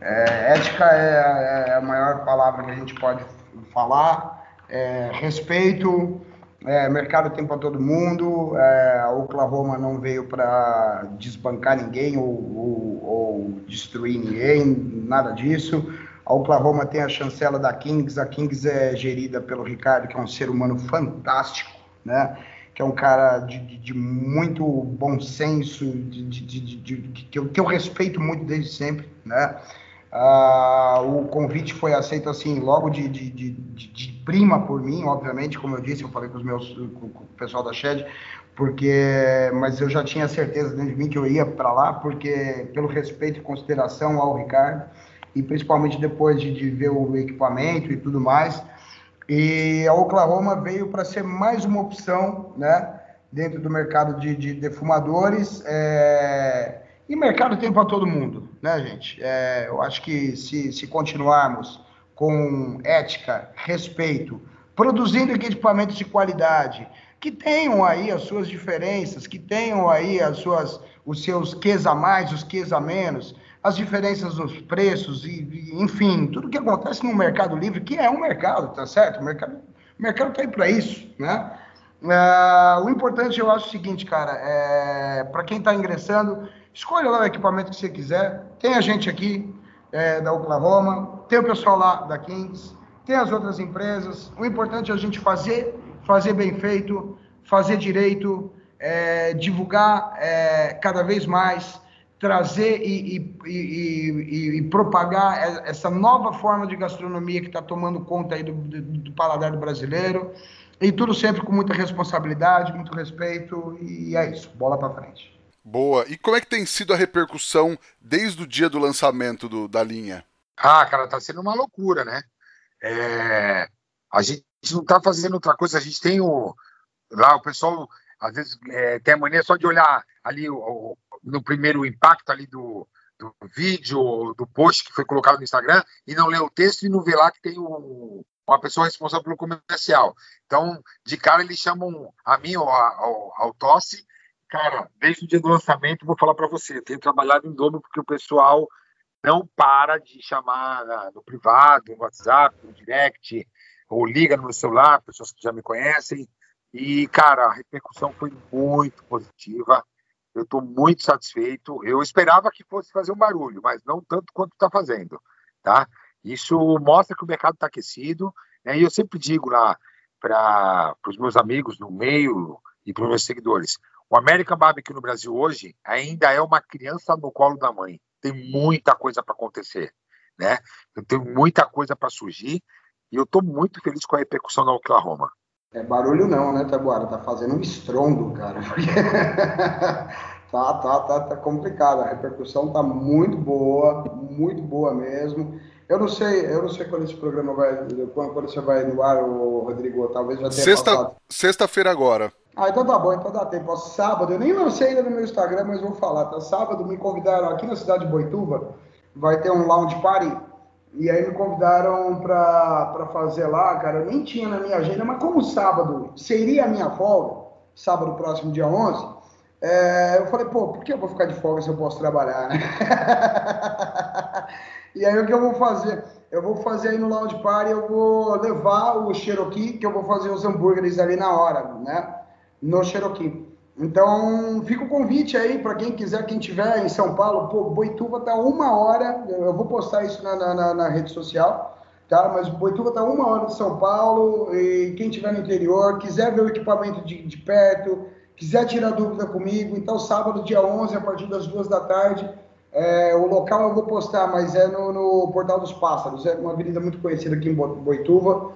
É, ética é, é, a maior palavra que a gente pode falar. É, respeito É, mercado tem para todo mundo. É, Oklahoma não veio para desbancar ninguém ou, ou, ou, destruir ninguém, nada disso. A Oklahoma tem a chancela da Kings. A Kings é gerida pelo Ricardo, que é um ser humano fantástico, né? Que é um cara de, de, de muito bom senso, de, que, eu, que eu respeito muito desde sempre, né? Ah, o convite foi aceito assim logo de, de, de, de, prima por mim, obviamente, como eu disse, eu falei com os meus com, com o pessoal da Shed, porque mas eu já tinha certeza dentro de mim que eu ia para lá, porque pelo respeito e consideração ao Ricardo e principalmente depois de, de ver o equipamento e tudo mais. E a Oklahoma veio para ser mais uma opção, né, dentro do mercado de, de defumadores. É e mercado tem para todo mundo, né, gente? É, eu acho que se, se continuarmos com ética, respeito, produzindo equipamentos de qualidade, que tenham aí as suas diferenças, que tenham aí as suas, os seus Qs a mais, os Qs a menos, as diferenças nos preços, e, enfim, tudo que acontece no mercado livre, que é um mercado, tá certo? O mercado mercado está aí para isso, né? É, o importante, eu acho o seguinte, cara, é, para quem está ingressando, Escolha lá o equipamento que você quiser. Tem a gente aqui é, da Oklahoma, tem o pessoal lá da Kings, tem as outras empresas. O importante é a gente fazer, fazer bem feito, fazer direito, é, divulgar é, cada vez mais, trazer e, e, e, e, propagar essa nova forma de gastronomia que está tomando conta aí do, do, do paladar do brasileiro. E tudo sempre com muita responsabilidade, muito respeito, e é isso, bola para frente. Boa. E como é que tem sido a repercussão desde o dia do lançamento do, da linha? Ah, cara, tá sendo uma loucura, né? É, a gente não tá fazendo outra coisa, a gente tem o. Lá o pessoal, às vezes, é, tem a mania só de olhar ali o, o, no primeiro impacto ali do, do vídeo, do post que foi colocado no Instagram, e não ler o texto e não ver lá que tem uma pessoa responsável pelo comercial. Então, de cara, eles chamam a mim ou ao, ao Tosse Cara, desde o dia do lançamento, vou falar para você, tenho trabalhado em dobro porque o pessoal não para de chamar no privado, no WhatsApp, no direct, ou liga no meu celular, pessoas que já me conhecem. E, cara, a repercussão foi muito positiva. Eu estou muito satisfeito. Eu esperava que fosse fazer um barulho, mas não tanto quanto está fazendo, tá? Isso mostra que o mercado está aquecido. Né? E eu sempre digo lá para os meus amigos no meio e para os meus seguidores: o American Barbecue no Brasil hoje ainda é uma criança no colo da mãe. Tem muita coisa para acontecer, né? Eu tenho muita coisa para surgir e eu estou muito feliz com a repercussão na Oklahoma. É barulho não, né, Tabuara? Tá fazendo um estrondo, cara. [laughs] tá, tá, tá, tá complicado. A repercussão tá muito boa, muito boa mesmo. Eu não sei, eu não sei quando esse programa vai, quando, quando você vai no ar, Rodrigo, talvez já tenha Sexta, passado. Sexta-feira agora. Ah, então tá bom, então dá tempo. Sábado, eu nem lancei ainda no meu Instagram, mas vou falar, tá? Sábado me convidaram aqui na cidade de Boituva, vai ter um lounge party, e aí me convidaram para fazer lá, cara, eu nem tinha na minha agenda, mas como sábado seria a minha folga, sábado próximo, dia 11, é, eu falei, pô, por que eu vou ficar de folga se eu posso trabalhar, né? [laughs] e aí o que eu vou fazer? Eu vou fazer aí no Lounge Party, eu vou levar o Cherokee, que eu vou fazer os hambúrgueres ali na hora, né? no Cherokee. Então, fica o convite aí para quem quiser, quem tiver em São Paulo, pô, Boituva tá uma hora, eu vou postar isso na, na, na rede social, tá? Mas Boituva tá uma hora de São Paulo, e quem tiver no interior, quiser ver o equipamento de, de perto, quiser tirar dúvida comigo, então sábado, dia 11, a partir das duas da tarde, é, o local eu vou postar, mas é no, no Portal dos Pássaros, é uma avenida muito conhecida aqui em Boituva,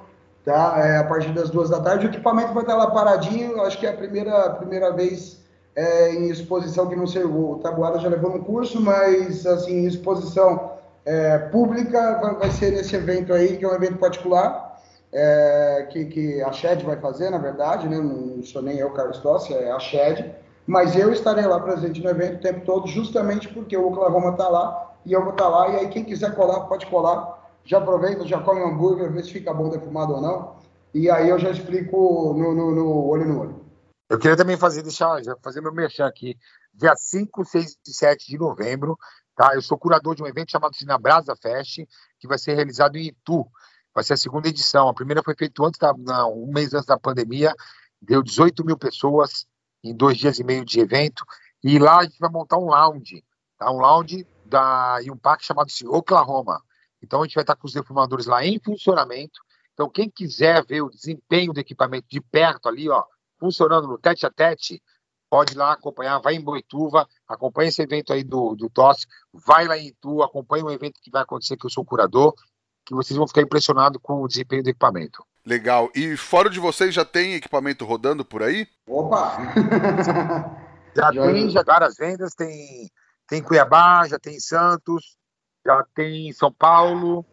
tá? É, a partir das duas da tarde. O equipamento vai estar lá paradinho, acho que é a primeira, primeira vez é, em exposição que não sei, o Tabuada já levou no curso, mas assim, exposição é, pública vai, vai, ser nesse evento aí, que é um evento particular, é, que, que a Shed vai fazer, na verdade, né? não sou nem eu, Carlos Tossi, é a Shed, mas eu estarei lá presente no evento o tempo todo, justamente porque o Oklahoma está lá e eu vou estar tá lá, e aí quem quiser colar, pode colar, já aproveita, já come um hambúrguer, vê se fica bom defumado ou não. E aí eu já explico no, no, no olho no olho. Eu queria também fazer, deixar, fazer meu merchan aqui. Dia 5, 6 e 7 de novembro, tá? Eu sou curador de um evento chamado Sinabrasa Fest, que vai ser realizado em Itu. Vai ser a segunda edição. A primeira foi feita antes da, um mês antes da pandemia deu 18 mil pessoas em dois dias e meio de evento. E lá a gente vai montar um lounge, tá? um lounge da, e um parque chamado Oklahoma. Então a gente vai estar com os defumadores lá em funcionamento. Então quem quiser ver o desempenho do equipamento de perto ali, ó, funcionando no tete a tete, pode ir lá acompanhar, vai em Boituva, acompanha esse evento aí do, do Tosse, vai lá em Itu, acompanha um evento que vai acontecer, que eu sou curador, que vocês vão ficar impressionados com o desempenho do equipamento. Legal. E fora de vocês, já tem equipamento rodando por aí? Opa! [laughs] já, já tem, já várias vendas, tem, tem Cuiabá, já tem Santos, já tem São Paulo,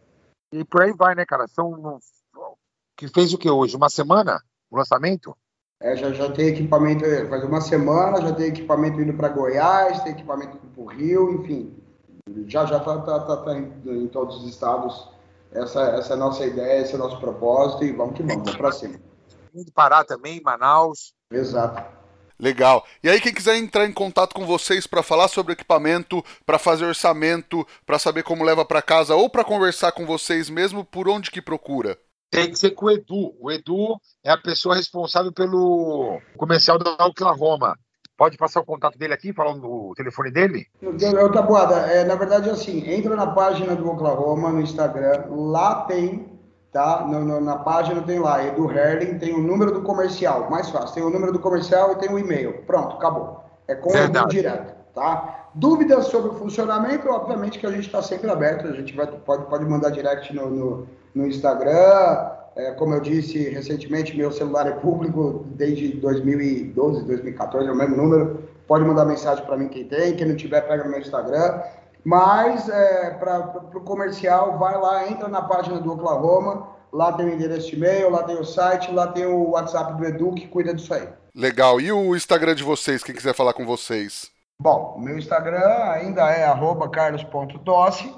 e por aí vai, né, cara? São. Que fez o que hoje? Uma semana? O lançamento? É, já, já tem equipamento, faz uma semana, já tem equipamento indo para Goiás, tem equipamento indo para o Rio, enfim. Já já está tá, tá, tá em, em, todos os estados. Essa, essa é a nossa ideia, esse é o nosso propósito e vamos que vamos, vamos para cima. Indo Pará também, Manaus. Exato. Legal. E aí, quem quiser entrar em contato com vocês para falar sobre equipamento, para fazer orçamento, para saber como leva para casa ou para conversar com vocês mesmo, por onde que procura? tem que ser com o Edu. O Edu é a pessoa responsável pelo comercial da Oklahoma. Pode passar o contato dele aqui, falando o telefone dele? Eu, Tabuada, é, na verdade, assim, entra na página do Oklahoma no Instagram, lá tem, tá? No, no, na página tem lá, Edu Herling, tem o número do comercial, mais fácil, tem o número do comercial e tem o e-mail. Pronto, acabou. É com o Edu direto, tá? Dúvidas sobre o funcionamento, obviamente que a gente está sempre aberto, a gente vai, pode, pode mandar direct no, no no Instagram. É, como eu disse recentemente, meu celular é público desde 2012, 2014, é o mesmo número. Pode mandar mensagem para mim quem tem, quem não tiver, pega no meu Instagram. Mas é, para o comercial, vai lá, entra na página do Oklahoma, lá tem o endereço de e-mail, lá tem o site, lá tem o WhatsApp do Edu que cuida disso aí. Legal. E o Instagram de vocês, quem quiser falar com vocês? Bom, meu Instagram ainda é carlos.tosse.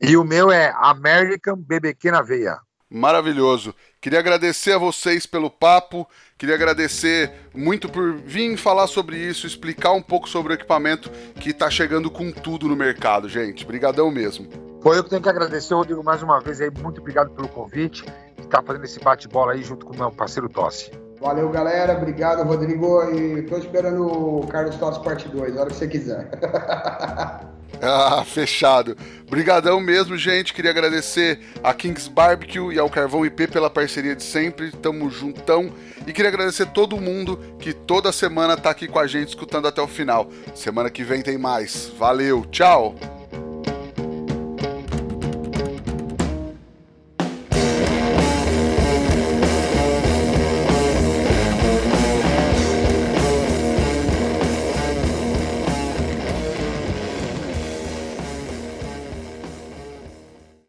E o meu é American BBQ na veia. Maravilhoso. Queria agradecer a vocês pelo papo, queria agradecer muito por vir falar sobre isso, explicar um pouco sobre o equipamento que está chegando com tudo no mercado, gente. Obrigadão mesmo. Foi eu que tenho que agradecer, Rodrigo, mais uma vez aí. Muito obrigado pelo convite, que está fazendo esse bate-bola aí junto com o meu parceiro Tosse. Valeu, galera. Obrigado, Rodrigo. E tô esperando o Carlos Tosse parte 2, a hora que você quiser. [laughs] Ah, fechado. Brigadão mesmo, gente. Queria agradecer a Kings Barbecue e ao Carvão IP pela parceria de sempre. Tamo juntão. E queria agradecer todo mundo que toda semana tá aqui com a gente escutando até o final. Semana que vem tem mais. Valeu, tchau.